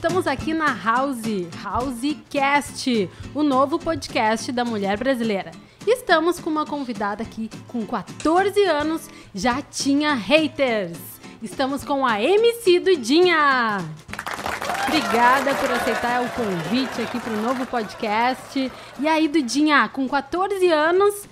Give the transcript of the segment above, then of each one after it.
estamos aqui na House, Housecast, o novo podcast da mulher brasileira. Estamos com uma convidada aqui com 14 anos, já tinha haters. Estamos com a MC Dudinha. Obrigada por aceitar o convite aqui para o novo podcast. E aí, Dudinha, com 14 anos,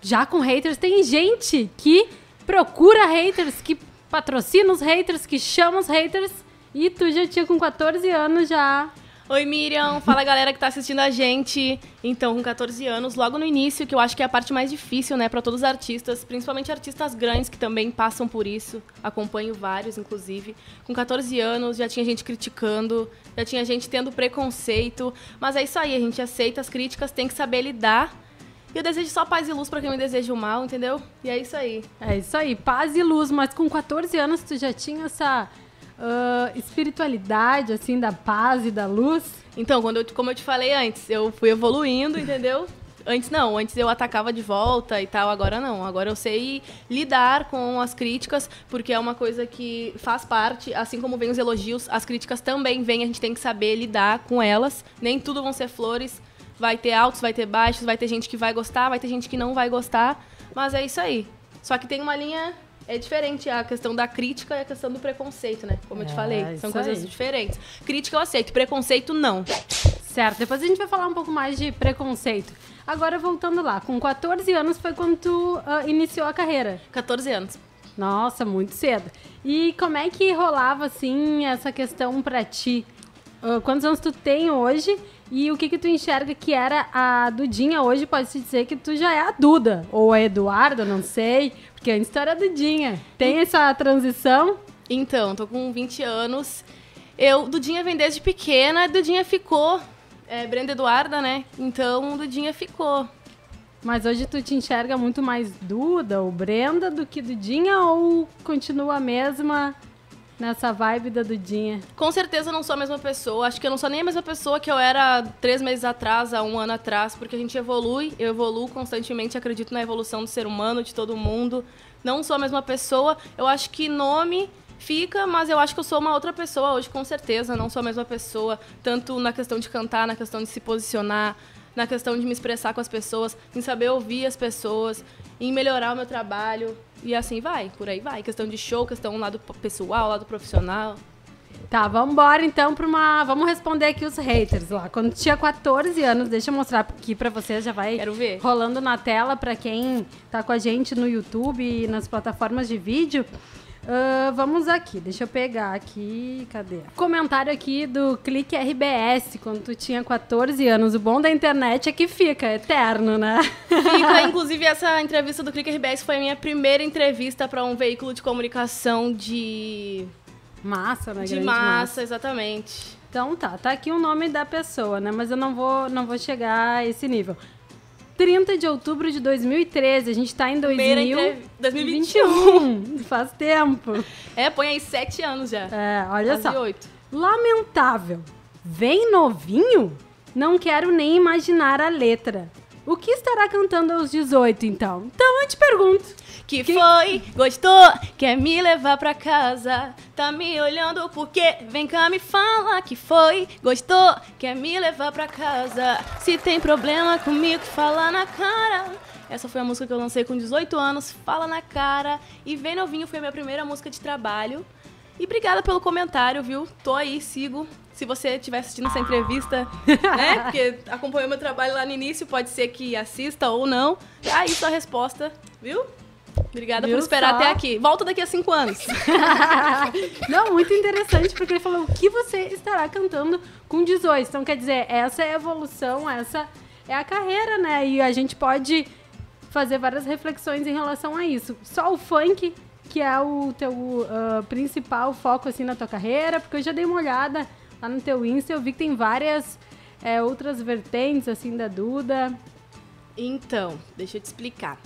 já com haters, tem gente que procura haters, que patrocina os haters, que chama os haters. E tu já tinha com 14 anos já. Oi, Miriam. Fala, galera que tá assistindo a gente. Então, com 14 anos, logo no início, que eu acho que é a parte mais difícil, né, para todos os artistas, principalmente artistas grandes que também passam por isso. Acompanho vários, inclusive. Com 14 anos, já tinha gente criticando, já tinha gente tendo preconceito. Mas é isso aí, a gente aceita as críticas, tem que saber lidar e eu desejo só paz e luz para quem me deseja o mal, entendeu? E é isso aí. É isso aí, paz e luz. Mas com 14 anos tu já tinha essa uh, espiritualidade, assim, da paz e da luz? Então, quando eu, como eu te falei antes, eu fui evoluindo, entendeu? Antes não, antes eu atacava de volta e tal, agora não. Agora eu sei lidar com as críticas, porque é uma coisa que faz parte, assim como vem os elogios, as críticas também vêm, a gente tem que saber lidar com elas. Nem tudo vão ser flores, Vai ter altos, vai ter baixos, vai ter gente que vai gostar, vai ter gente que não vai gostar. Mas é isso aí. Só que tem uma linha. É diferente a questão da crítica e a questão do preconceito, né? Como é, eu te falei. São coisas aí. diferentes. Crítica eu aceito, preconceito não. Certo, depois a gente vai falar um pouco mais de preconceito. Agora, voltando lá, com 14 anos foi quando tu uh, iniciou a carreira. 14 anos. Nossa, muito cedo. E como é que rolava, assim, essa questão pra ti? Uh, quantos anos tu tem hoje e o que que tu enxerga que era a Dudinha hoje? Pode-se dizer que tu já é a Duda, ou a Eduarda, não sei, porque antes tu era a Dudinha. Tem essa transição? Então, tô com 20 anos. Eu, Dudinha vem desde pequena, Dudinha ficou. É, Brenda Eduarda, né? Então, Dudinha ficou. Mas hoje tu te enxerga muito mais Duda ou Brenda do que Dudinha ou continua a mesma Nessa vibe da Dudinha. Com certeza não sou a mesma pessoa. Acho que eu não sou nem a mesma pessoa que eu era três meses atrás, há um ano atrás, porque a gente evolui, eu evoluo constantemente, acredito na evolução do ser humano, de todo mundo. Não sou a mesma pessoa. Eu acho que nome fica, mas eu acho que eu sou uma outra pessoa hoje, com certeza. Não sou a mesma pessoa, tanto na questão de cantar, na questão de se posicionar, na questão de me expressar com as pessoas, em saber ouvir as pessoas, em melhorar o meu trabalho. E assim vai, por aí vai. Questão de show, questão lado pessoal, lado profissional. Tá, vamos embora então para uma. Vamos responder aqui os haters lá. Quando tinha 14 anos, deixa eu mostrar aqui para vocês, já vai Quero ver. rolando na tela para quem tá com a gente no YouTube e nas plataformas de vídeo. Uh, vamos aqui, deixa eu pegar aqui. Cadê? Comentário aqui do Clique RBS, quando tu tinha 14 anos. O bom da internet é que fica, é eterno, né? Fica, inclusive, essa entrevista do Clique RBS foi a minha primeira entrevista para um veículo de comunicação de. Massa, né? De massa, massa, exatamente. Então tá, tá aqui o nome da pessoa, né? Mas eu não vou, não vou chegar a esse nível. 30 de outubro de 2013. A gente tá em 2000... 2021. Faz tempo. É, põe aí sete anos já. É, olha Quase só. Oito. Lamentável. Vem novinho? Não quero nem imaginar a letra. O que estará cantando aos 18, então? Então eu te pergunto. Que, que foi? Gostou? Quer me levar pra casa? Tá me olhando porque? Vem cá me fala que foi? Gostou? Quer me levar pra casa? Se tem problema comigo, fala na cara. Essa foi a música que eu lancei com 18 anos, Fala na Cara. E Vem Novinho foi a minha primeira música de trabalho. E obrigada pelo comentário, viu? Tô aí, sigo. Se você estiver assistindo essa entrevista, né? Porque acompanhou meu trabalho lá no início, pode ser que assista ou não. Tá aí sua resposta, viu? Obrigada Viu por esperar só? até aqui. Volta daqui a cinco anos. Não, muito interessante, porque ele falou o que você estará cantando com 18. Então, quer dizer, essa é a evolução, essa é a carreira, né? E a gente pode fazer várias reflexões em relação a isso. Só o funk que é o teu uh, principal foco assim na tua carreira? Porque eu já dei uma olhada lá no teu Insta, eu vi que tem várias é, outras vertentes assim da Duda. Então, deixa eu te explicar.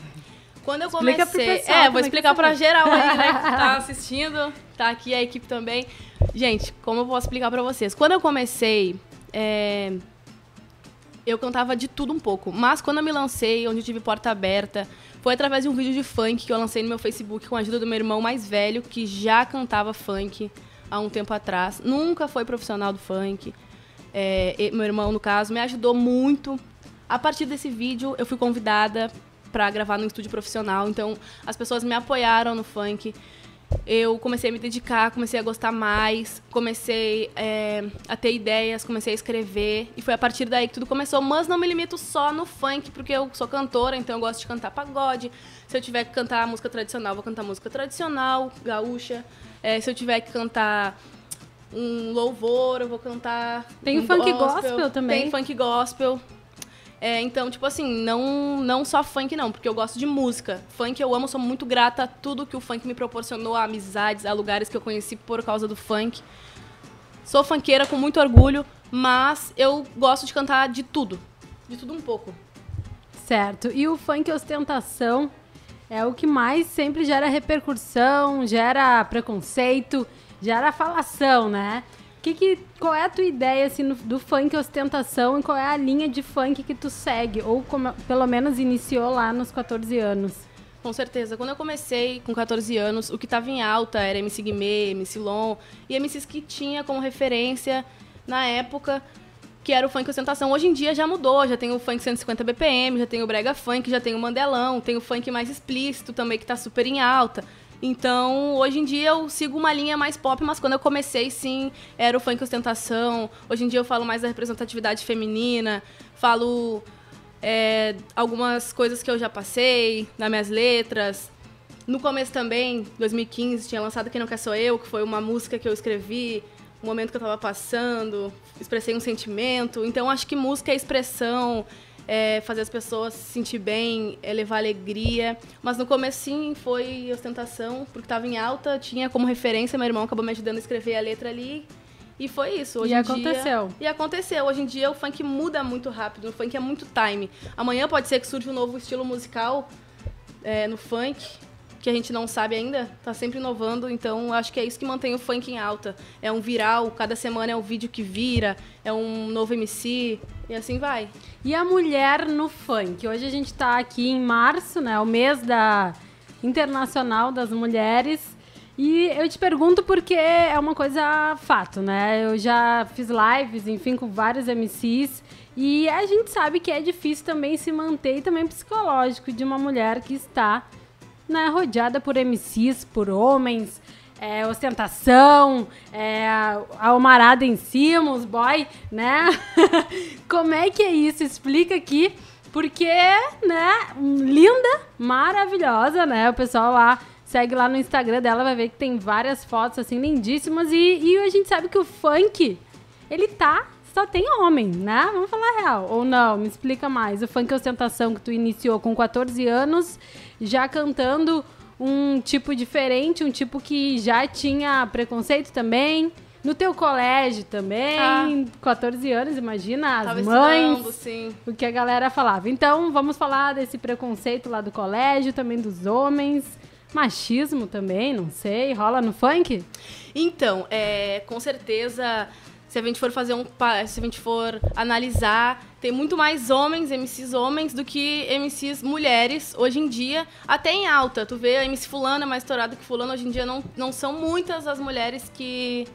Quando eu Explica comecei, é, vou explicar para geral aí, né, que tá assistindo, tá aqui a equipe também. Gente, como eu posso explicar para vocês? Quando eu comecei, é, eu cantava de tudo um pouco, mas quando eu me lancei, onde eu tive porta aberta, foi através de um vídeo de funk que eu lancei no meu Facebook com a ajuda do meu irmão mais velho, que já cantava funk. há um tempo atrás. Nunca foi profissional do funk. É, meu irmão, no caso, me ajudou muito. A partir desse vídeo, eu fui convidada para gravar no estúdio profissional. Então, as pessoas me apoiaram no funk. Eu comecei a me dedicar, comecei a gostar mais, comecei é, a ter ideias, comecei a escrever. E foi a partir daí que tudo começou. Mas não me limito só no funk, porque eu sou cantora, então eu gosto de cantar pagode. Se eu tiver que cantar música tradicional, vou cantar música tradicional, gaúcha. É, se eu tiver que cantar um louvor, eu vou cantar. Tem um funk gospel, gospel também. Tem funk gospel. É, então, tipo assim, não, não só funk não, porque eu gosto de música. Funk eu amo, sou muito grata a tudo que o funk me proporcionou, a amizades, a lugares que eu conheci por causa do funk. Sou funkeira com muito orgulho, mas eu gosto de cantar de tudo. De tudo um pouco. Certo. E o funk ostentação é o que mais sempre gera repercussão, gera preconceito, gera falação, né? Que que, qual é a tua ideia assim, do funk ostentação e qual é a linha de funk que tu segue? Ou como, pelo menos iniciou lá nos 14 anos? Com certeza. Quando eu comecei com 14 anos, o que estava em alta era MC Guimê, MC Lon e MCs que tinha como referência na época que era o funk ostentação. Hoje em dia já mudou, já tem o funk 150 BPM, já tem o brega funk, já tem o mandelão, tem o funk mais explícito também que está super em alta. Então, hoje em dia eu sigo uma linha mais pop, mas quando eu comecei, sim, era o funk ostentação. Hoje em dia eu falo mais da representatividade feminina, falo é, algumas coisas que eu já passei nas minhas letras. No começo também, 2015, tinha lançado Quem Não Quer Sou Eu, que foi uma música que eu escrevi, um momento que eu estava passando, expressei um sentimento. Então, acho que música é expressão, é, fazer as pessoas se sentir bem, é, levar alegria. Mas no começo sim foi ostentação, porque estava em alta, tinha como referência, meu irmão acabou me ajudando a escrever a letra ali. E foi isso. Hoje e aconteceu. Dia, e aconteceu. Hoje em dia o funk muda muito rápido, o funk é muito time. Amanhã pode ser que surja um novo estilo musical é, no funk que a gente não sabe ainda, tá sempre inovando, então acho que é isso que mantém o funk em alta. É um viral, cada semana é um vídeo que vira, é um novo MC, e assim vai. E a mulher no funk? Hoje a gente tá aqui em março, né, o mês da Internacional das Mulheres, e eu te pergunto porque é uma coisa fato, né? Eu já fiz lives, enfim, com vários MCs, e a gente sabe que é difícil também se manter e também psicológico de uma mulher que está né, rodeada por MCs, por homens, é, ostentação, é, a almarada em cima, os boy, né? Como é que é isso? Explica aqui, porque, né, linda, maravilhosa, né? O pessoal lá segue lá no Instagram dela, vai ver que tem várias fotos, assim, lindíssimas. E, e a gente sabe que o funk, ele tá só tem homem, né? Vamos falar real. Ou não? Me explica mais. O funk ostentação que tu iniciou com 14 anos já cantando um tipo diferente, um tipo que já tinha preconceito também. No teu colégio também, ah. 14 anos, imagina, as Tava mães, sim. o que a galera falava. Então, vamos falar desse preconceito lá do colégio, também dos homens, machismo também, não sei, rola no funk? Então, é, com certeza se a gente for fazer um se a gente for analisar, tem muito mais homens, MCs homens, do que MCs mulheres hoje em dia, até em alta. Tu vê a MC fulana mais estourada que fulano, hoje em dia não, não são muitas as mulheres que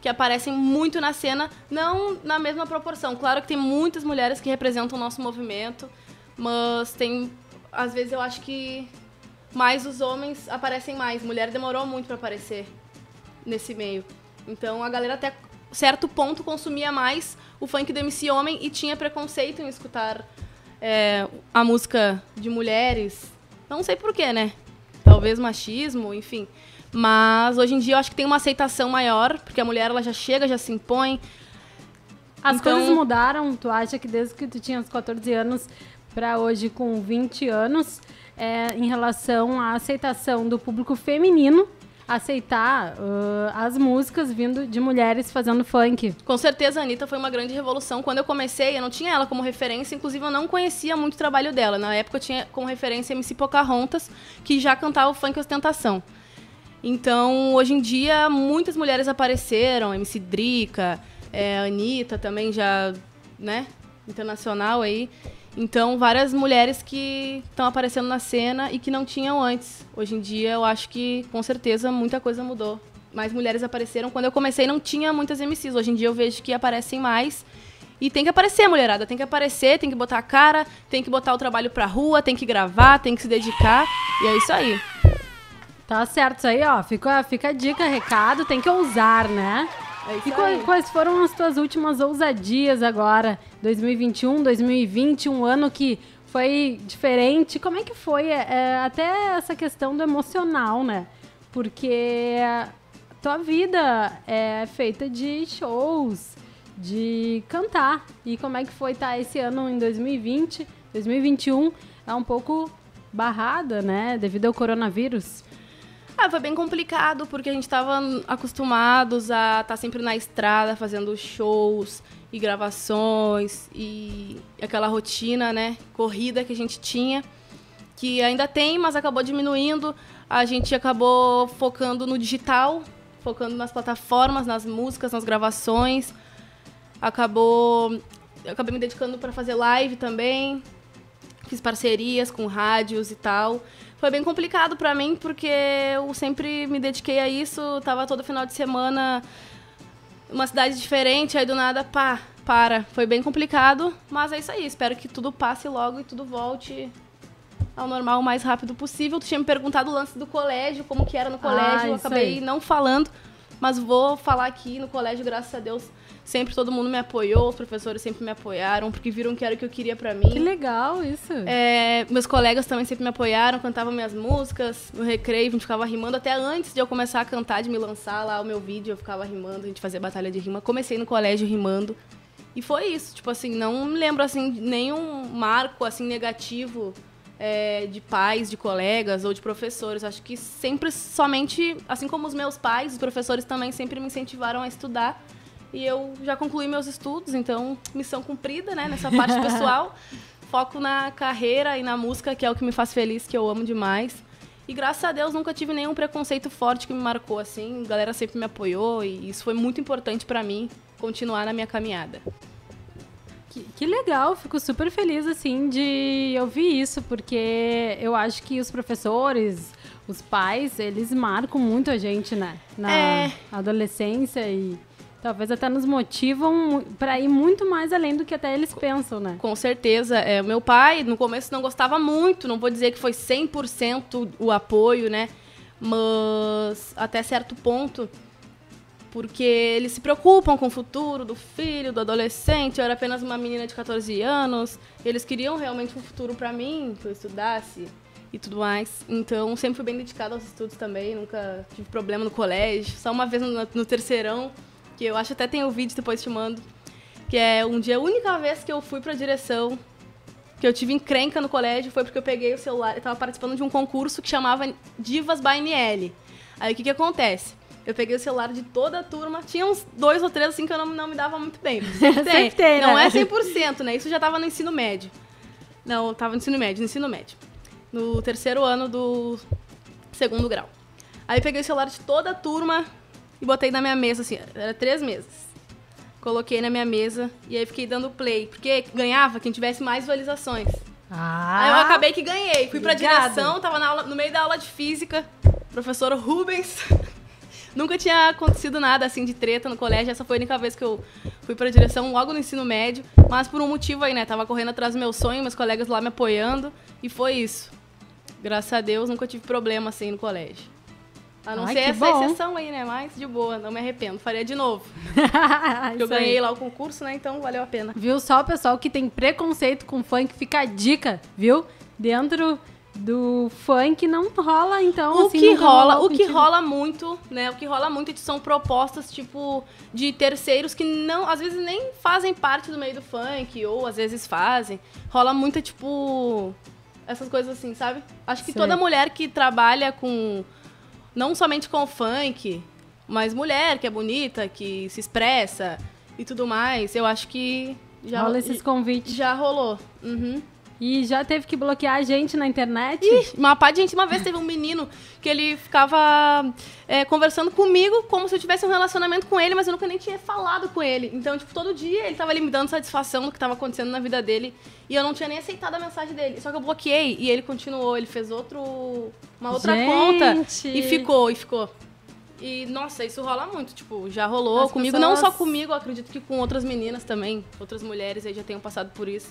que aparecem muito na cena, não na mesma proporção. Claro que tem muitas mulheres que representam o nosso movimento, mas tem às vezes eu acho que mais os homens aparecem mais. Mulher demorou muito para aparecer nesse meio. Então a galera até certo ponto consumia mais o funk do MC Homem e tinha preconceito em escutar é, a música de mulheres. Não sei porquê, né? Talvez machismo, enfim. Mas hoje em dia eu acho que tem uma aceitação maior, porque a mulher ela já chega, já se impõe. As então... coisas mudaram, tu acha que desde que tu tinha uns 14 anos para hoje com 20 anos, é, em relação à aceitação do público feminino aceitar uh, as músicas vindo de mulheres fazendo funk. Com certeza a Anitta foi uma grande revolução. Quando eu comecei, eu não tinha ela como referência, inclusive eu não conhecia muito o trabalho dela. Na época eu tinha como referência MC Pocahontas, que já cantava o funk ostentação. Então, hoje em dia, muitas mulheres apareceram, MC Drica, é, Anitta também já, né, internacional aí. Então, várias mulheres que estão aparecendo na cena e que não tinham antes. Hoje em dia, eu acho que, com certeza, muita coisa mudou. mais mulheres apareceram. Quando eu comecei não tinha muitas MCs. Hoje em dia eu vejo que aparecem mais. E tem que aparecer, mulherada. Tem que aparecer, tem que botar a cara, tem que botar o trabalho pra rua, tem que gravar, tem que se dedicar. E é isso aí. Tá certo isso aí, ó. Fica, fica a dica, recado, tem que ousar, né? É E quais, quais foram as tuas últimas ousadias agora? 2021, 2020, um ano que foi diferente. Como é que foi é, é, até essa questão do emocional, né? Porque tua vida é feita de shows, de cantar. E como é que foi estar esse ano em 2020, 2021 é um pouco barrada, né? Devido ao coronavírus. Ah, foi bem complicado, porque a gente tava acostumados a estar sempre na estrada, fazendo shows e gravações e aquela rotina, né, corrida que a gente tinha, que ainda tem, mas acabou diminuindo. A gente acabou focando no digital, focando nas plataformas, nas músicas, nas gravações. Acabou eu acabei me dedicando para fazer live também. Fiz parcerias com rádios e tal. Foi bem complicado pra mim porque eu sempre me dediquei a isso, tava todo final de semana uma cidade diferente, aí do nada, pá, para. Foi bem complicado, mas é isso aí. Espero que tudo passe logo e tudo volte ao normal o mais rápido possível. Tu tinha me perguntado o lance do colégio, como que era no colégio, eu isso acabei aí. não falando, mas vou falar aqui no colégio, graças a Deus, sempre todo mundo me apoiou, os professores sempre me apoiaram, porque viram que era o que eu queria pra mim. Que legal isso. É, meus colegas também sempre me apoiaram, cantavam minhas músicas, no recreio, a gente ficava rimando até antes de eu começar a cantar, de me lançar lá o meu vídeo, eu ficava rimando, a gente fazia batalha de rima. Comecei no colégio rimando. E foi isso, tipo assim, não me lembro assim nenhum marco assim negativo é, de pais, de colegas ou de professores. Acho que sempre somente, assim como os meus pais, os professores também sempre me incentivaram a estudar. E eu já concluí meus estudos, então missão cumprida, né, nessa parte pessoal. Foco na carreira e na música, que é o que me faz feliz, que eu amo demais. E graças a Deus nunca tive nenhum preconceito forte que me marcou assim. A galera sempre me apoiou e isso foi muito importante pra mim continuar na minha caminhada. Que, que legal, fico super feliz assim de ouvir isso, porque eu acho que os professores, os pais, eles marcam muito a gente, né? Na É. adolescência e talvez até nos motivam pra ir muito mais além do que até eles pensam, né? Com certeza. É, meu pai, no começo, não gostava muito. Não vou dizer que foi 100% o apoio, né? Mas até certo ponto. Porque eles se preocupam com o futuro do filho, do adolescente. Eu era apenas uma menina de 14 anos. Eles queriam realmente um futuro pra mim, que eu estudasse e tudo mais. Então, sempre fui bem dedicada aos estudos também. Nunca tive problema no colégio. Só uma vez no, no terceirão, que eu acho até tem o vídeo depois te mando. Que é um dia, a única vez que eu fui pra direção, que eu tive encrenca no colégio, foi porque eu peguei o celular. Eu tava participando de um concurso que chamava Divas by NL. Aí o que que acontece? Eu peguei o celular de toda a turma. Tinha uns dois ou três assim que eu não, não me dava muito bem. Sempre tem. Sempre tem, não né? é 100%, né? Isso já tava no ensino médio. Não, eu tava no ensino médio, no ensino médio. No terceiro ano do segundo grau. Aí eu peguei o celular de toda a turma e botei na minha mesa, assim, era três mesas. Coloquei na minha mesa e aí fiquei dando play, porque ganhava quem tivesse mais visualizações. Ah, Aí eu acabei que ganhei. Fui pra direção, tava na aula- no meio da aula de física, professor Rubens. Nunca tinha acontecido nada assim de treta no colégio. Essa foi a única vez que eu fui pra direção, logo no ensino médio. Mas por um motivo aí, né? Tava correndo atrás do meu sonho, meus colegas lá me apoiando. E foi isso. Graças a Deus, nunca tive problema assim no colégio. A não Ai, ser essa bom. exceção aí, né? Mas de boa, não me arrependo. Faria de novo. Eu ganhei aí. lá o concurso, né? Então valeu a pena. Viu só o pessoal que tem preconceito com funk, fica a dica, viu? Dentro do funk não rola, então, O assim, que rola, o que rola muito, né? O que rola muito são propostas tipo de terceiros que não, às vezes nem fazem parte do meio do funk ou às vezes fazem. Rola muita tipo essas coisas assim, sabe? Acho que Sei. toda mulher que trabalha com não somente com o funk, mas mulher que é bonita, que se expressa e tudo mais, eu acho que já Rola esses convites. já rolou. Uhum. E já teve que bloquear a gente na internet? Uma pá de gente, uma vez teve um menino que ele ficava é, conversando comigo como se eu tivesse um relacionamento com ele, mas eu nunca nem tinha falado com ele. Então, tipo, todo dia ele tava ali me dando satisfação do que tava acontecendo na vida dele e eu não tinha nem aceitado a mensagem dele. Só que eu bloqueei e ele continuou, ele fez outro uma outra Gente! conta e ficou, e ficou. E, nossa, isso rola muito, tipo, já rolou As comigo, pessoas- não só comigo, eu acredito que com outras meninas também, outras mulheres aí já tenham passado por isso.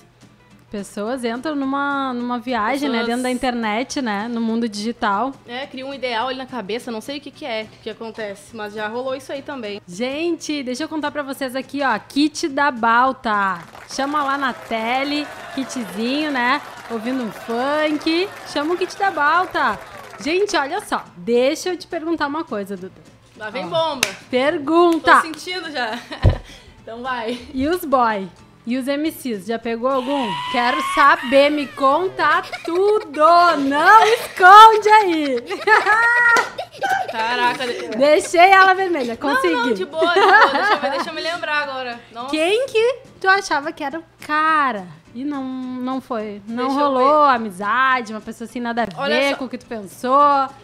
Pessoas entram numa, numa viagem, né? Pessoas- Dentro da internet, né? No mundo digital. É, cria um ideal ali na cabeça, não sei o que que é que acontece, mas já rolou isso aí também. Gente, deixa eu contar pra vocês aqui, ó. Kit da Balta. Chama lá na tele, kitzinho, né? Ouvindo um funk. Chama o kit da Balta. Gente, olha só. Deixa eu te perguntar uma coisa, Duda. Lá vem bomba, tô Pergunta. sentindo já. então vai. E os boy? E os MCs? Já pegou algum? Quero saber, me conta tudo! Não esconde aí! Caraca, Deixei ela vermelha, consegui. Não, não, de boa, de boa. Deixa eu, ver, deixa eu me lembrar agora. Nossa. Quem que tu achava que era o cara? E não, não foi. Não Deixa rolou amizade, uma pessoa assim nada a Olha ver só. com o que tu pensou.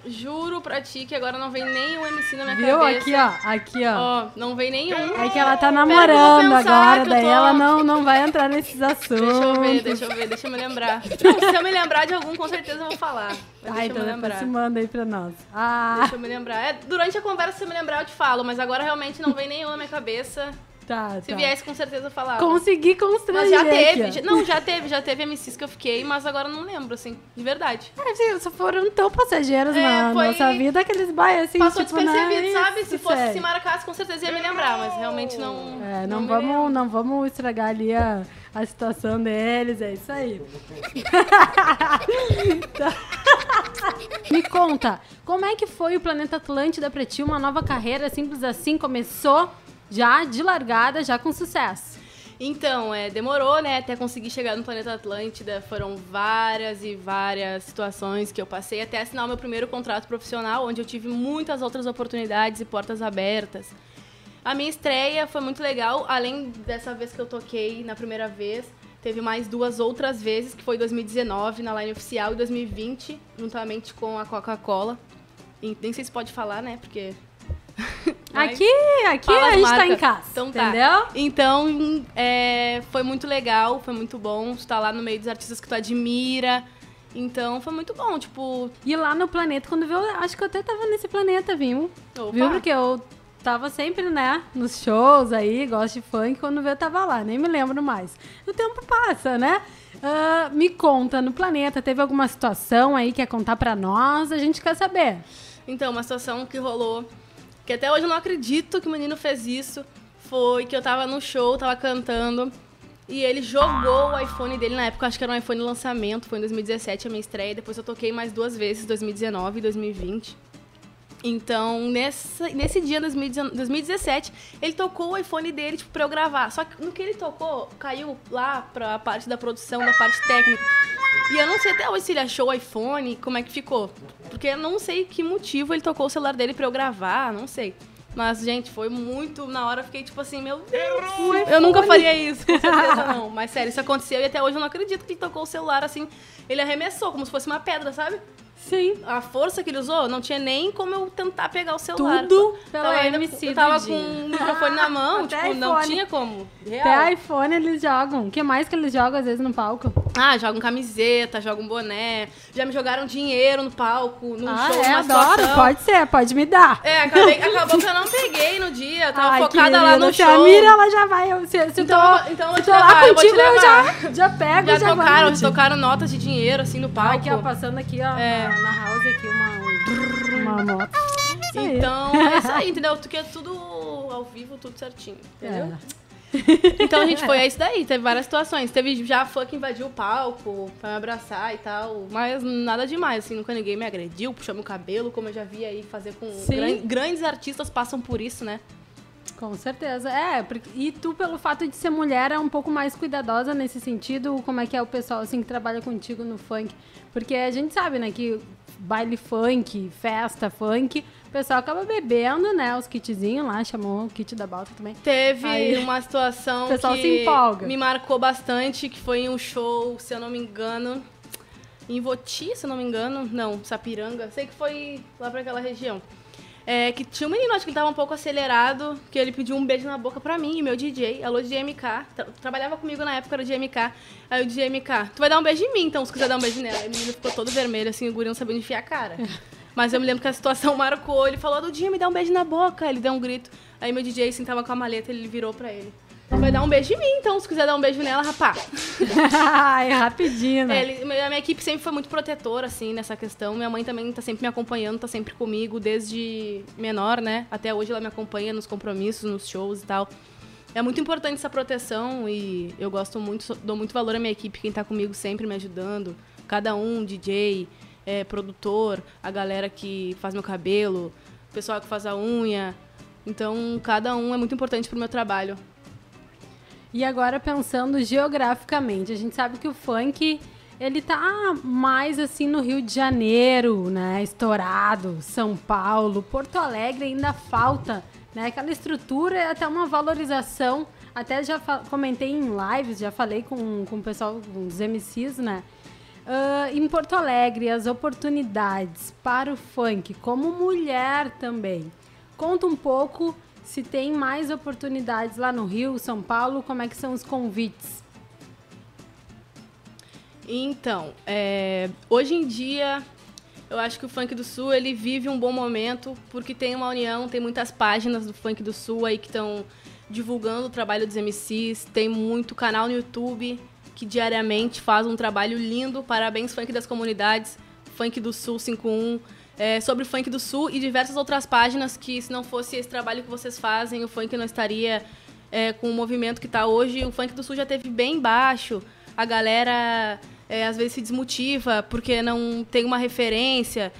Juro pra ti que agora não vem nenhum MC na minha Viu? cabeça. Aqui, ó. Aqui, ó. Ó, não vem nenhum. É que ela tá namorando agora, daí tô- ela não, não vai entrar nesses assuntos. Deixa eu ver, deixa eu ver, deixa eu me lembrar. Não, se eu me lembrar de algum, com certeza eu vou falar. Mas Ai, deixa então eu me depois lembrar. se manda aí pra nós. Ah, Deixa eu me lembrar. É, durante a conversa, se eu me lembrar, eu te falo, mas agora realmente não vem nenhum na minha cabeça. Tá, Se tá. viesse, com certeza eu falava. Consegui Mas constranger já teve. já- não, já teve, já teve MCs que eu fiquei, mas agora eu não lembro, assim, de verdade. É, sim, só foram tão passageiros É, na foi- nossa vida, aqueles bairros assim, Passou tipo, despercebido, né, sabe? isso, Se fosse sério. se marcasse, com certeza ia me lembrar, mas realmente não. É, não, me vamos, não vamos estragar ali a, a situação deles, é isso aí. Me conta, como é que foi o Planeta Atlântida pra ti? Uma nova carreira, simples assim, começou já de largada, já com sucesso. Então, é, demorou, né, até conseguir chegar no Planeta Atlântida. Foram várias e várias situações que eu passei até assinar o meu primeiro contrato profissional, onde eu tive muitas outras oportunidades e portas abertas. A minha estreia foi muito legal, além dessa vez que eu toquei na primeira vez, teve mais duas outras vezes, que foi 2019 na line oficial e 2020, juntamente com a Coca-Cola. Nem sei se pode falar, né, porque... Mas- Aqui, aqui a gente tá em casa, Então tá. entendeu? Então, é, foi muito legal, foi muito bom estar lá no meio dos artistas que tu admira. Então, foi muito bom, tipo... E lá no planeta, quando viu, acho que eu até tava nesse planeta, viu? Opa, Viu? Porque eu tava sempre, né, nos shows aí, gosto de funk, quando veio eu tava lá, nem me lembro mais. O tempo passa, né? Ah, me conta, no planeta, teve alguma situação aí que quer contar pra nós? A gente quer saber. Então, uma situação que rolou, que até hoje eu não acredito que o menino fez isso, foi que eu tava no show, tava cantando, e ele jogou o iPhone dele, na época acho que era um iPhone lançamento, foi em 2017 a minha estreia, depois eu toquei mais duas vezes, 2019 e 2020. Então, nessa, nesse dia, 2019 2017, ele tocou o iPhone dele, tipo, pra eu gravar. Só que no que ele tocou, caiu lá pra parte da produção, da parte técnica. E eu não sei até hoje se ele achou o iPhone, como é que ficou. Porque eu não sei que motivo ele tocou o celular dele pra eu gravar, não sei. Mas, gente, foi muito. Na hora eu fiquei tipo assim, meu Deus. Eu nunca faria isso, com certeza não. Mas sério, isso aconteceu e até hoje eu não acredito que ele tocou o celular assim. Ele arremessou, como se fosse uma pedra, sabe? Sim. A força que ele usou, não tinha nem como eu tentar pegar o celular. Tudo pela Tava ainda- MC Eu tava com o microfone na mão, tipo, não iPhone. tinha como. Real. Até iPhone eles jogam. O que mais que eles jogam às vezes no palco? Ah, jogam camiseta, jogam boné. Já me jogaram dinheiro no palco, no ah, show, é, adoro. situação. Pode ser, pode me dar. É, acabei, acabou que eu não peguei no dia. Eu tava Ai, focada lá no se show. a Mira, ela já vai. eu- Se, se Então, eu tô, então eu se eu tô levar, eu contigo, eu já, levar. já pego Já já tocaram, já tocaram notas de dinheiro, assim, no palco. Aqui, ó, passando aqui, ó, É. na, na house aqui, uma, uma moto. Aí. Então, é isso aí, entendeu? Porque é tudo ao vivo, tudo certinho, entendeu? É. Então a gente foi a isso daí, teve várias situações. Teve já fã que invadiu o palco pra me abraçar e tal, mas nada demais, assim, nunca ninguém me agrediu, puxou meu cabelo, como eu já vi aí fazer com Sim. gran- grandes artistas passam por isso, né? Com certeza. É, porque- e tu, pelo fato de ser mulher, é um pouco mais cuidadosa nesse sentido? Como é que é o pessoal, assim, que trabalha contigo no funk? Porque a gente sabe, né, que baile funk, festa funk, o pessoal acaba bebendo, né, os kitzinhos lá, chamou o kit da balta também. Teve Aí, uma situação o pessoal que se empolga. me marcou bastante, que foi em um show, se eu não me engano, em Voti, se eu não me engano, não, Sapiranga, sei que foi lá pra aquela região. É, que tinha um menino, acho que ele tava um pouco acelerado, que ele pediu um beijo na boca pra mim, e meu DJ, alô DJ MK, tra- trabalhava comigo na época, era DJ MK, aí o DJ MK, tu vai dar um beijo em mim, então, se quiser dar um beijo nela. Aí o menino ficou todo vermelho, assim, o guri não sabia enfiar a cara. Mas eu me lembro que a situação marcou. Ele falou, Dudinha, me dá um beijo na boca. Ele deu um grito. Aí meu DJ assim tava com a maleta, ele virou pra ele. Vai dar um beijo em mim, então, se quiser dar um beijo nela, rapá. é rapidinho, né? Ele, a minha equipe sempre foi muito protetora, assim, nessa questão. Minha mãe também tá sempre me acompanhando, tá sempre comigo, desde menor, né? Até hoje ela me acompanha nos compromissos, nos shows e tal. É muito importante essa proteção e eu gosto muito, dou muito valor à minha equipe, quem tá comigo sempre me ajudando. Cada um, DJ, é, produtor, a galera que faz meu cabelo, o pessoal que faz a unha. Então, cada um é muito importante pro meu trabalho. E agora pensando geograficamente, a gente sabe que o funk ele tá mais assim no Rio de Janeiro, né? Estourado, São Paulo, Porto Alegre ainda falta, né? Aquela estrutura e até uma valorização. Até já comentei em lives, já falei com, com o pessoal, com os MCs, né? Uh, em Porto Alegre, as oportunidades para o funk, como mulher também. Conta um pouco se tem mais oportunidades lá no Rio, São Paulo, como é que são os convites? Então, é, hoje em dia, eu acho que o Funk do Sul ele vive um bom momento porque tem uma união, tem muitas páginas do Funk do Sul aí que estão divulgando o trabalho dos MCs, tem muito canal no YouTube que diariamente faz um trabalho lindo. Parabéns, Funk das Comunidades, Funk do Sul 51 é, sobre o funk do sul e diversas outras páginas que, se não fosse esse trabalho que vocês fazem, o funk não estaria é, com o movimento que está hoje. O funk do sul já teve bem baixo, a galera é, às vezes se desmotiva porque não tem uma referência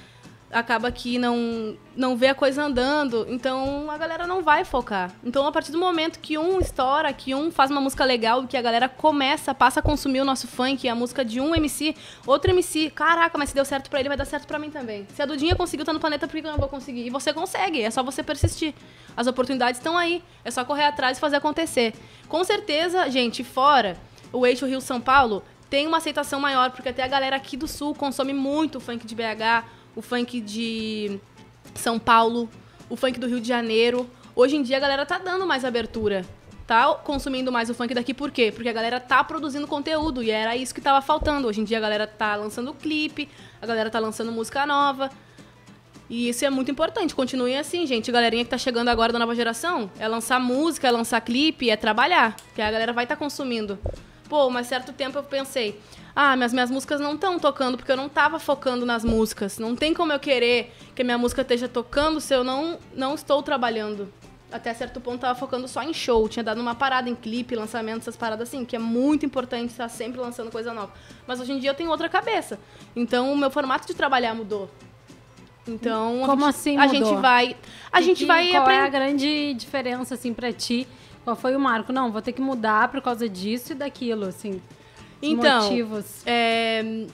acaba que não, não vê a coisa andando, então a galera não vai focar. Então, a partir do momento que um estoura, que um faz uma música legal, que a galera começa, passa a consumir o nosso funk, a música de um MC, outro MC, caraca, mas se deu certo para ele, vai dar certo para mim também. Se a Dudinha conseguiu estar no planeta, por que eu não vou conseguir? E você consegue, é só você persistir. As oportunidades estão aí, é só correr atrás e fazer acontecer. Com certeza, gente, fora o eixo Rio-São Paulo, tem uma aceitação maior, porque até a galera aqui do Sul consome muito funk de BH, o funk de São Paulo, o funk do Rio de Janeiro. Hoje em dia a galera tá dando mais abertura. Tá consumindo mais o funk daqui, por quê? Porque a galera tá produzindo conteúdo e era isso que tava faltando. Hoje em dia a galera tá lançando clipe, a galera tá lançando música nova. E isso é muito importante. Continuem assim, gente. Galerinha que tá chegando agora da nova geração, é lançar música, é lançar clipe, é trabalhar. Que a galera vai estar tá consumindo. Pô, mas certo tempo eu pensei, ah, minhas, minhas músicas não estão tocando porque eu não estava focando nas músicas. Não tem como eu querer que a minha música esteja tocando se eu não, não estou trabalhando. Até certo ponto tava focando só em show, tinha dado uma parada em clipe, lançamento, essas paradas assim, que é muito importante estar sempre lançando coisa nova. Mas hoje em dia eu tenho outra cabeça. Então o meu formato de trabalhar mudou. Então, como a gente, assim mudou? a gente vai a gente vai qual é a grande diferença assim para ti? Qual foi o marco? Não, vou ter que mudar por causa disso e daquilo, assim. Então, motivos. É,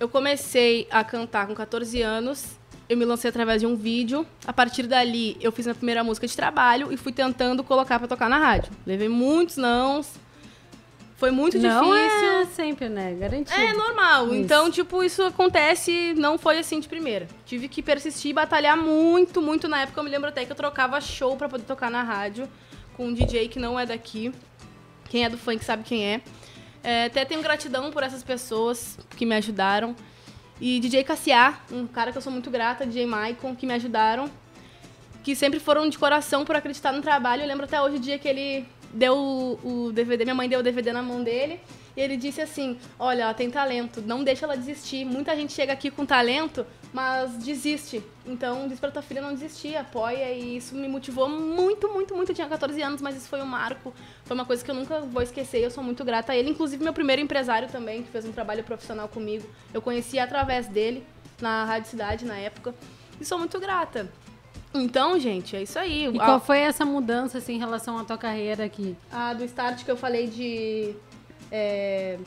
eu comecei a cantar com 14 anos. Eu me lancei através de um vídeo. A partir dali, eu fiz minha primeira música de trabalho e fui tentando colocar para tocar na rádio. Levei muitos nãos. Foi muito não difícil. É sempre, né? Garantido. É normal. Isso. Então, tipo, isso acontece, não foi assim de primeira. Tive que persistir e batalhar muito, muito. Na época, eu me lembro até que eu trocava show para poder tocar na rádio com um DJ que não é daqui. Quem é do funk sabe quem é. É, até tenho gratidão por essas pessoas que me ajudaram. E DJ Cassiá, um cara que eu sou muito grata, DJ Maicon, que me ajudaram. Que sempre foram de coração por acreditar no trabalho. Eu lembro até hoje o dia que ele deu o DVD, minha mãe deu o DVD na mão dele. E ele disse assim: Olha, ela tem talento, não deixa ela desistir. Muita gente chega aqui com talento, mas desiste. Então diz pra tua filha não desistir, apoia. E isso me motivou muito, muito, muito. Eu tinha 14 anos, mas isso foi um marco. Foi uma coisa que eu nunca vou esquecer. Eu sou muito grata a ele. Inclusive, meu primeiro empresário também, que fez um trabalho profissional comigo. Eu conheci através dele, na Rádio Cidade, na época. E sou muito grata. Então, gente, é isso aí. E qual foi essa mudança assim, em relação à tua carreira aqui? A do start que eu falei de é,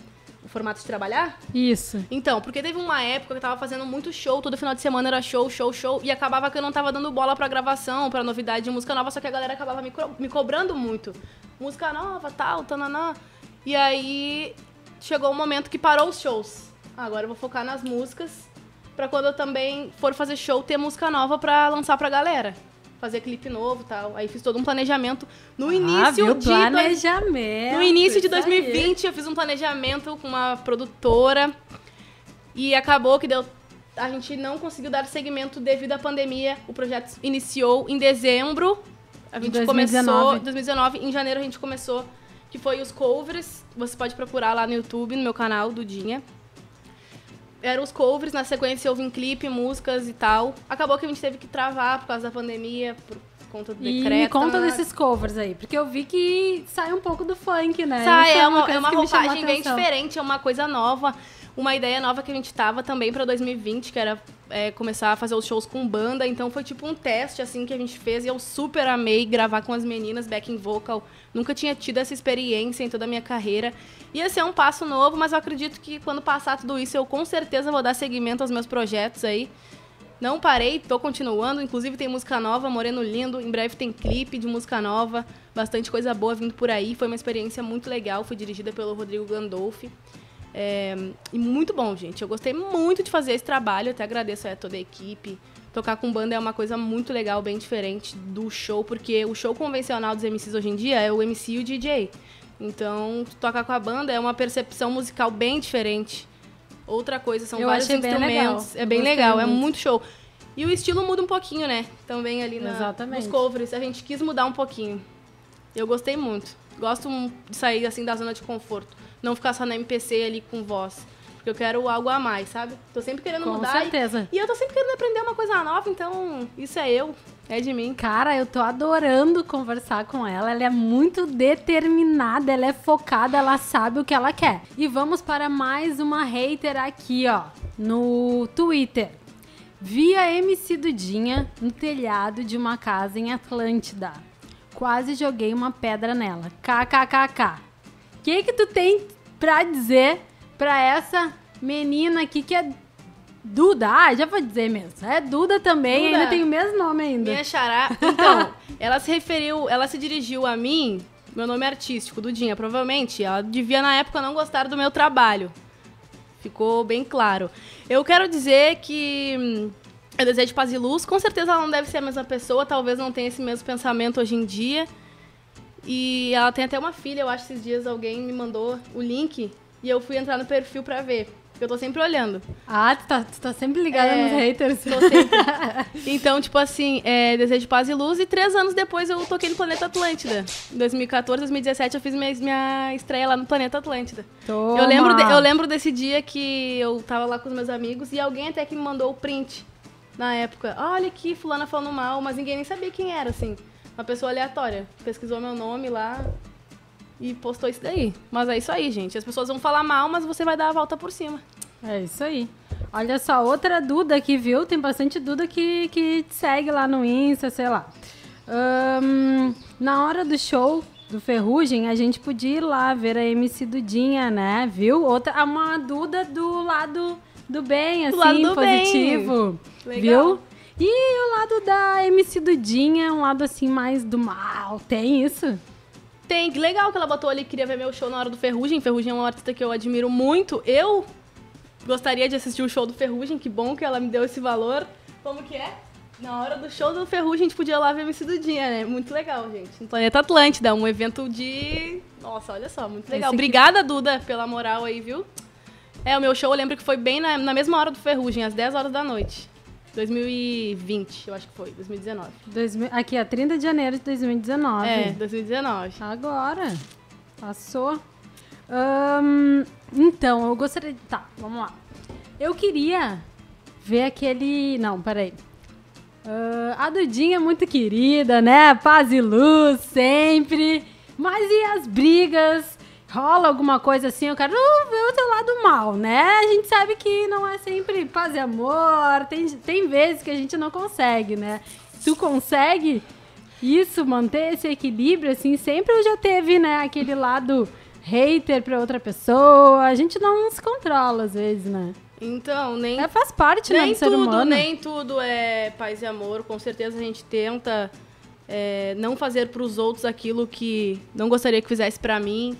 o formato de trabalhar? Isso. Então, porque teve uma época que eu tava fazendo muito show, todo final de semana era show, show, show, e acabava que eu não tava dando bola pra gravação, pra novidade de música nova, só que a galera acabava me, co me cobrando muito. Música nova, tal, tananã. E aí chegou um momento que parou os shows. Ah, agora eu vou focar nas músicas, pra quando eu também for fazer show, ter música nova pra lançar pra galera fazer clipe novo tal. Aí fiz todo um planejamento. No ah, início viu? de. Planejamento. No início de 2020, aí. eu fiz um planejamento com uma produtora. E acabou que deu. a gente não conseguiu dar segmento devido à pandemia. O projeto iniciou em dezembro. A gente 2019. começou 2019, em janeiro a gente começou, que foi os covers. Você pode procurar lá no YouTube, no meu canal, Dudinha. Eram os covers, na sequência houve um clipe, músicas e tal. Acabou que a gente teve que travar por causa da pandemia, por conta do E decreto. me conta tá? desses covers aí, porque eu vi que sai um pouco do funk, né? Sai, é uma, é uma roupagem bem diferente, é uma coisa nova. Uma ideia nova que a gente tava também pra 2020, que era é, começar a fazer os shows com banda. Então foi tipo um teste, assim, que a gente fez. E eu super amei gravar com as meninas, backing vocal. Nunca tinha tido essa experiência em toda a minha carreira. Ia ser um passo novo, mas eu acredito que quando passar tudo isso, eu com certeza vou dar seguimento aos meus projetos aí. Não parei, tô continuando. Inclusive tem música nova, Moreno Lindo. Em breve tem clipe de música nova. Bastante coisa boa vindo por aí. Foi uma experiência muito legal. Foi dirigida pelo Rodrigo Gandolfi. É, e muito bom, gente. Eu gostei muito de fazer esse trabalho. Até agradeço a toda a equipe. Tocar com banda é uma coisa muito legal, bem diferente do show, porque o show convencional dos MCs hoje em dia é o MC e o DJ. Então, tocar com a banda é uma percepção musical bem diferente. Outra coisa, são Eu vários bem instrumentos. legal. É bem Gostei legal, é muito. muito show. E o estilo muda um pouquinho, né? Também ali na, Exatamente. nos covers. A gente quis mudar um pouquinho. Eu gostei muito. Gosto de sair assim da zona de conforto. Não ficar só na MPC ali com voz. Porque eu quero algo a mais, sabe? Tô sempre querendo Com mudar. e- certeza. E, eu tô sempre querendo aprender uma coisa nova, então isso é eu. É de mim. Cara, eu tô adorando conversar com ela. Ela é muito determinada, ela é focada, ela sabe o que ela quer. E vamos para mais uma hater aqui, ó, no Twitter. Via MC Dudinha no telhado de uma casa em Atlântida. Quase joguei uma pedra nela. KKKK. O que que tu tem pra dizer pra essa menina aqui que é Duda? Ah, já vou dizer mesmo. É Duda também, Duda. ainda tem o mesmo nome ainda. Minha xará. Então, ela se referiu, ela se dirigiu a mim, meu nome é artístico, Dudinha. Provavelmente ela devia na época não gostar do meu trabalho. Ficou bem claro. Eu quero dizer que hum, eu desejo paz e luz. Com certeza ela não deve ser a mesma pessoa, talvez não tenha esse mesmo pensamento hoje em dia. E ela tem até uma filha, eu acho esses dias alguém me mandou o link e eu fui entrar no perfil pra ver. Porque eu tô sempre olhando. Ah, tu tá, tu tá sempre ligada É, nos haters. Tô sempre. Então, tipo assim, é, Desejo de Paz e Luz. E três anos depois eu toquei no Planeta Atlântida. Em 2014, 2017 eu fiz minha, minha estreia lá no Planeta Atlântida. Toma. Eu lembro, de- eu lembro desse dia que eu tava lá com os meus amigos e alguém até que me mandou o print na época. Olha aqui, fulana falando mal, mas ninguém nem sabia quem era, assim. Uma pessoa aleatória. Pesquisou meu nome lá e postou isso daí. Mas é isso aí, gente. As pessoas vão falar mal, mas você vai dar a volta por cima. É isso aí. Olha só, outra Duda aqui, viu? Tem bastante Duda que, que te segue lá no Insta, sei lá. Ahn, na hora do show do Ferrugem, a gente podia ir lá ver a MC Dudinha, né? Viu? Outra, uma Duda do lado do bem, assim, lado do bem. positivo. Legal. Viu? E o lado da MC Dudinha, um lado assim mais do mal. Tem isso? Tem, que legal que ela botou ali, queria ver meu show na hora do Ferrugem. Ferrugem é uma artista que eu admiro muito. Eu gostaria de assistir o show do Ferrugem, que bom que ela me deu esse valor. Como que é? Na hora do show do Ferrugem, a gente podia ir lá ver MC Dudinha, né? Muito legal, gente. No Planeta Atlântida, um evento de... Nossa, olha só, muito legal. Aqui- Obrigada, Duda, pela moral aí, viu? É, o meu show eu lembro que foi bem na, na mesma hora do Ferrugem, às 10 horas da noite. 2020, eu acho que foi, 2019. 2000 aqui, ó, 30 de janeiro de 2019. É, 2019. Agora. Passou. Ahn, então, eu gostaria de. Tá, vamos lá. Eu queria ver aquele. Não, peraí. Ah, a Dudinha é muito querida, né? Paz e luz sempre. Mas e as brigas? Rola alguma coisa assim? Eu quero uh, ver o teu lado mal, né? A gente sabe que não é sempre paz e amor. Tem, tem vezes que a gente não consegue, né? Tu consegue isso, manter esse equilíbrio, assim, sempre já teve, né, aquele lado hater pra outra pessoa. A gente não se controla às vezes, né? Então, nem É, faz parte, né, nem do ser tudo, humano. nem tudo é paz e amor. Com certeza a gente tenta é, não fazer para os outros aquilo que não gostaria que fizesse para mim.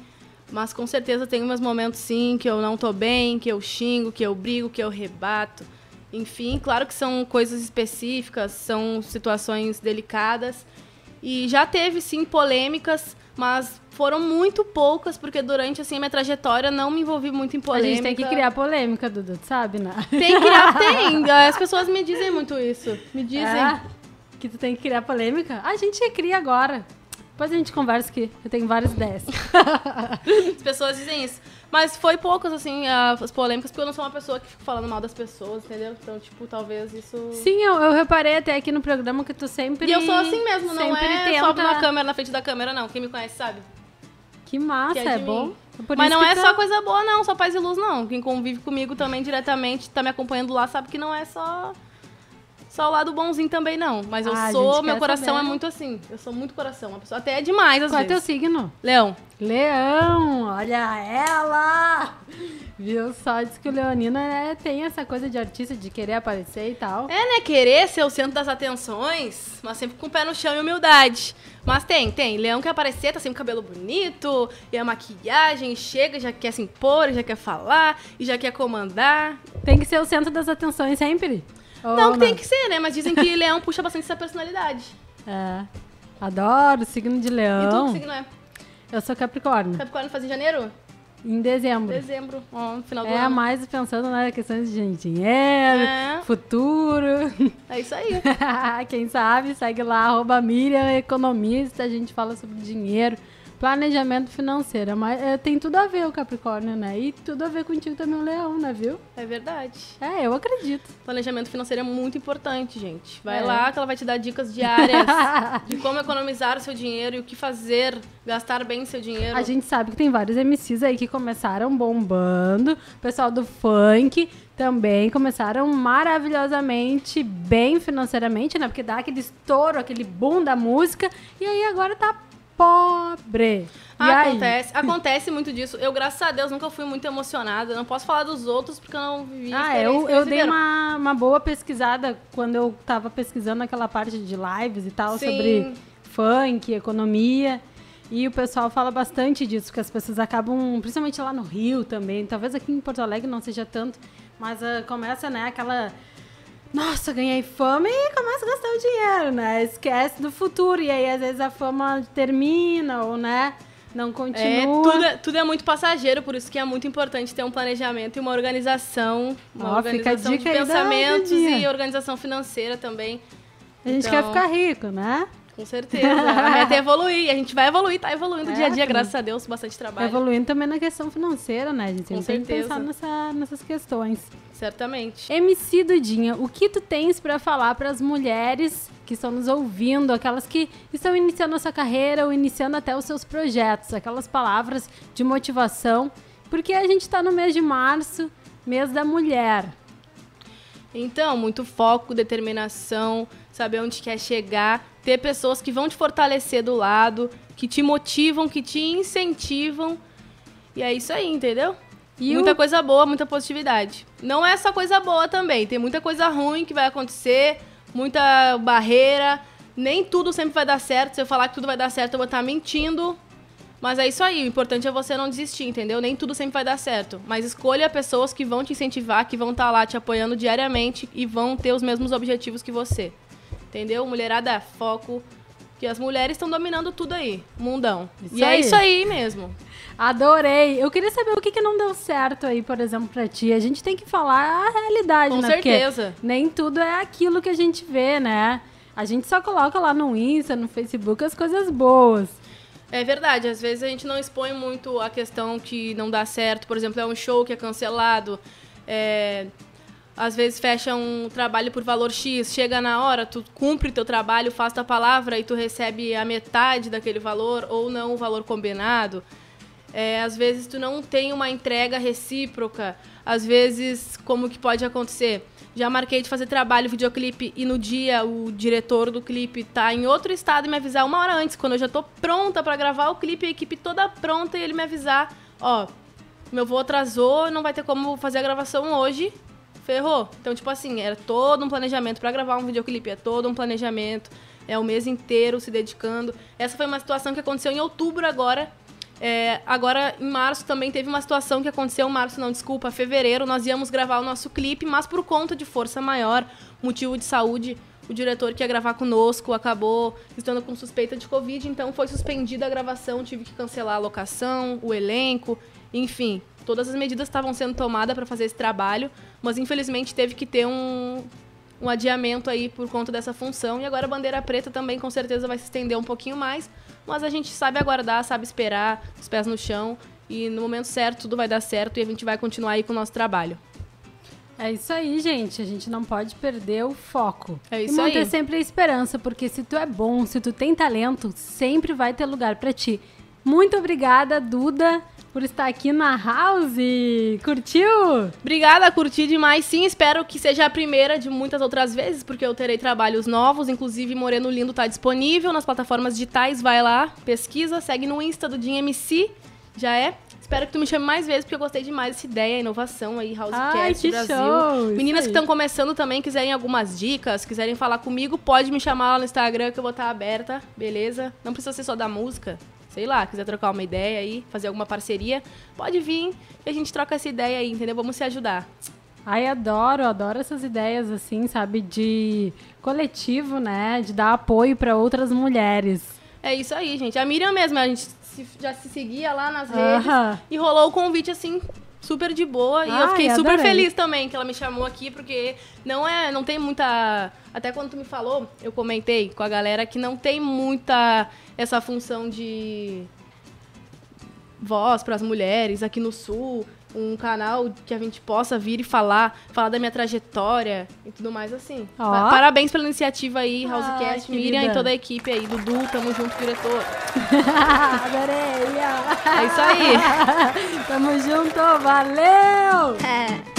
Mas com certeza tem meus momentos sim que eu não tô bem, que eu xingo, que eu brigo, que eu rebato. Enfim, claro que são coisas específicas, são situações delicadas. E já teve, sim, polêmicas, mas foram muito poucas, porque durante, assim, a minha trajetória não me envolvi muito em A polêmica. gente tem que criar polêmica, Dudu, tu sabe, né? Tem que criar, tem. As pessoas me dizem muito isso. Me dizem. É, que tu tem que criar polêmica. A gente cria agora. Depois a gente conversa aqui. Eu tenho várias ideias. As pessoas dizem isso. Mas foi poucas, assim, as polêmicas, porque eu não sou uma pessoa que fica falando mal das pessoas, entendeu? Então, tipo, talvez isso. Sim, eu, eu reparei até aqui no programa que tu sempre. E eu sou assim mesmo, não sempre é só tenta- na câmera, na frente da câmera, não. Quem me conhece sabe. Que massa, Que é, é bom. mim. Por Mas não que é tu- só coisa boa, não, só paz e luz, não. Quem convive comigo também diretamente, tá me acompanhando lá, sabe que não é só. Só o lado bonzinho também, não. Mas eu Ah, sou, gente meu coração saber. é muito assim. Eu sou muito coração. Uma pessoa até é demais, às Qual é teu vezes. signo? Leão. Leão, olha ela! Viu só? Diz que o Leonino né, tem essa coisa de artista, de querer aparecer e tal. É, né? Querer ser o centro das atenções, mas sempre com o pé no chão e humildade. Mas tem, tem. Leão quer aparecer, tá sempre com o cabelo bonito, e a maquiagem, chega, já quer se impor, já quer falar, e já quer comandar. Tem que ser o centro das atenções sempre. Ou não que tem que ser, né? Mas dizem que leão puxa bastante essa personalidade. É. Adoro signo de E tu, leão. que signo é? Eu sou Capricórnio. Capricórnio faz em janeiro? Em dezembro. Dezembro, ó, no final do É, ano. mais pensando nas questões de dinheiro, É. futuro. É isso aí. Quem sabe, segue lá, arroba Miriam Economista. A gente fala sobre dinheiro, planejamento financeiro. Mas é, tem tudo a ver o Capricórnio, né? E tudo a ver contigo também o Leão, né, viu? É verdade. É, eu acredito. Planejamento financeiro é muito importante, gente. Vai É. lá que ela vai te dar dicas diárias de como economizar o seu dinheiro e o que fazer, gastar bem seu dinheiro. A gente sabe que tem vários MCs aí que começaram bombando. O pessoal do funk também começaram maravilhosamente bem financeiramente, né? Porque dá aquele estouro, aquele boom da música. E aí agora tá pobre. Aí? Acontece, acontece muito disso. Eu, graças a Deus, nunca fui muito emocionada. Eu não posso falar dos outros porque eu não vivi. Ah, eu, eu dei uma, uma boa pesquisada quando eu tava pesquisando aquela parte de lives e tal, Sim. sobre funk, economia. E o pessoal fala bastante disso, que as pessoas acabam, principalmente lá no Rio também, talvez aqui em Porto Alegre não seja tanto, mas ah, começa, né, aquela. Nossa, ganhei fama e começa a gastar o dinheiro, né? Esquece do futuro. E aí, às vezes, a fama termina ou, né, não É, continua. tudo, é, tudo é muito passageiro, por isso que é muito importante ter um planejamento e uma organização. Uma a organização de pensamentos e organização financeira também. A gente Então- quer ficar rico, né? Com certeza. A meta é evoluir. A gente vai evoluir, tá evoluindo É, dia a dia, graças a Deus, bastante trabalho. Evoluindo também na questão financeira, né? A gente Com tem que certeza. pensar nessa- nessas questões. Certamente. MC Dudinha, o que tu tens pra falar pras mulheres que estão nos ouvindo, aquelas que estão iniciando a sua carreira ou iniciando até os seus projetos, aquelas palavras de motivação, porque a gente tá no mês de março, mês da mulher. Então, muito foco, determinação, saber onde quer chegar, ter pessoas que vão te fortalecer do lado, que te motivam, que te incentivam. E é isso aí, entendeu? E muita o- coisa boa, muita positividade. Não é só coisa boa também, tem muita coisa ruim que vai acontecer, muita barreira. Nem tudo sempre vai dar certo. Se eu falar que tudo vai dar certo, eu vou estar mentindo. Mas é isso aí, o importante é você não desistir, entendeu? Nem tudo sempre vai dar certo. Mas escolha pessoas que vão te incentivar, que vão estar lá te apoiando diariamente e vão ter os mesmos objetivos que você. Entendeu? Mulherada, foco. Que as mulheres estão dominando tudo aí, mundão. Isso e é aí. isso aí mesmo. Adorei! Eu queria saber o que, que não deu certo aí, por exemplo, pra ti. A gente tem que falar a realidade, Com né? Porque certeza. nem tudo é aquilo que a gente vê, né? A gente só coloca lá no Insta, no Facebook as coisas boas. É verdade, às vezes a gente não expõe muito a questão que não dá certo. Por exemplo, é um show que é cancelado. é, Às vezes fecha um trabalho por valor X, chega na hora, tu cumpre teu trabalho, faz tua palavra e tu recebe a metade daquele valor ou não o valor combinado. É, às vezes tu não tem uma entrega recíproca. Às vezes, como que pode acontecer? Já marquei de fazer trabalho, videoclipe, e no dia o diretor do clipe tá em outro estado e me avisar uma hora antes, quando eu já tô pronta pra gravar o clipe, a equipe toda pronta, e ele me avisar, ó, meu voo atrasou, não vai ter como fazer a gravação hoje, ferrou. Então, tipo assim, era todo um planejamento pra gravar um videoclipe, é todo um planejamento, é o mês inteiro se dedicando. Essa foi uma situação que aconteceu em outubro agora, é, agora, em março, também teve uma situação que aconteceu, março não, desculpa, fevereiro, nós íamos gravar o nosso clipe, mas por conta de força maior, motivo de saúde, o diretor que ia gravar conosco acabou estando com suspeita de Covid, então foi suspendida a gravação, tive que cancelar a locação, o elenco, enfim. Todas as medidas estavam sendo tomadas para fazer esse trabalho, mas infelizmente teve que ter um, um adiamento aí por conta dessa função. E agora a bandeira preta também com certeza vai se estender um pouquinho mais, mas a gente sabe aguardar, sabe esperar, os pés no chão. E no momento certo tudo vai dar certo e a gente vai continuar aí com o nosso trabalho. É isso aí, gente. A gente não pode perder o foco. É isso e manter aí. sempre a esperança, porque se tu é bom, se tu tem talento, sempre vai ter lugar pra ti. Muito obrigada, Duda, por estar aqui na House. Curtiu? Obrigada, curti demais. Sim, espero que seja a primeira de muitas outras vezes, porque eu terei trabalhos novos. Inclusive, Moreno Lindo tá disponível nas plataformas digitais. Vai lá, pesquisa, segue no Insta do Dinho MC. Já é. Espero que tu me chame mais vezes, porque eu gostei demais dessa ideia, inovação aí, Housecast Ai, que Brasil. show, Meninas que estão começando também, quiserem algumas dicas, quiserem falar comigo, pode me chamar lá no Instagram que eu vou estar aberta, beleza? Não precisa ser só da música. Sei lá, quiser trocar uma ideia aí, fazer alguma parceria, pode vir e a gente troca essa ideia aí, entendeu? Vamos se ajudar. Ai, adoro, adoro essas ideias assim, sabe, de coletivo, né, de dar apoio pra outras mulheres. É isso aí, gente. A Miriam mesmo, a gente já se seguia lá nas redes Aham. e rolou o convite assim super de boa e eu fiquei super adorei. feliz também que ela me chamou aqui porque não é, não tem muita, até quando tu me falou, eu comentei com a galera que não tem muita essa função de voz para as mulheres aqui no sul, um canal que a gente possa vir e falar, falar da minha trajetória e tudo mais assim. Pa- Parabéns pela iniciativa aí, Housecast. Miriam e toda a equipe aí, Dudu, tamo junto, diretor. Adorei! É isso aí. Tamo junto, valeu! É.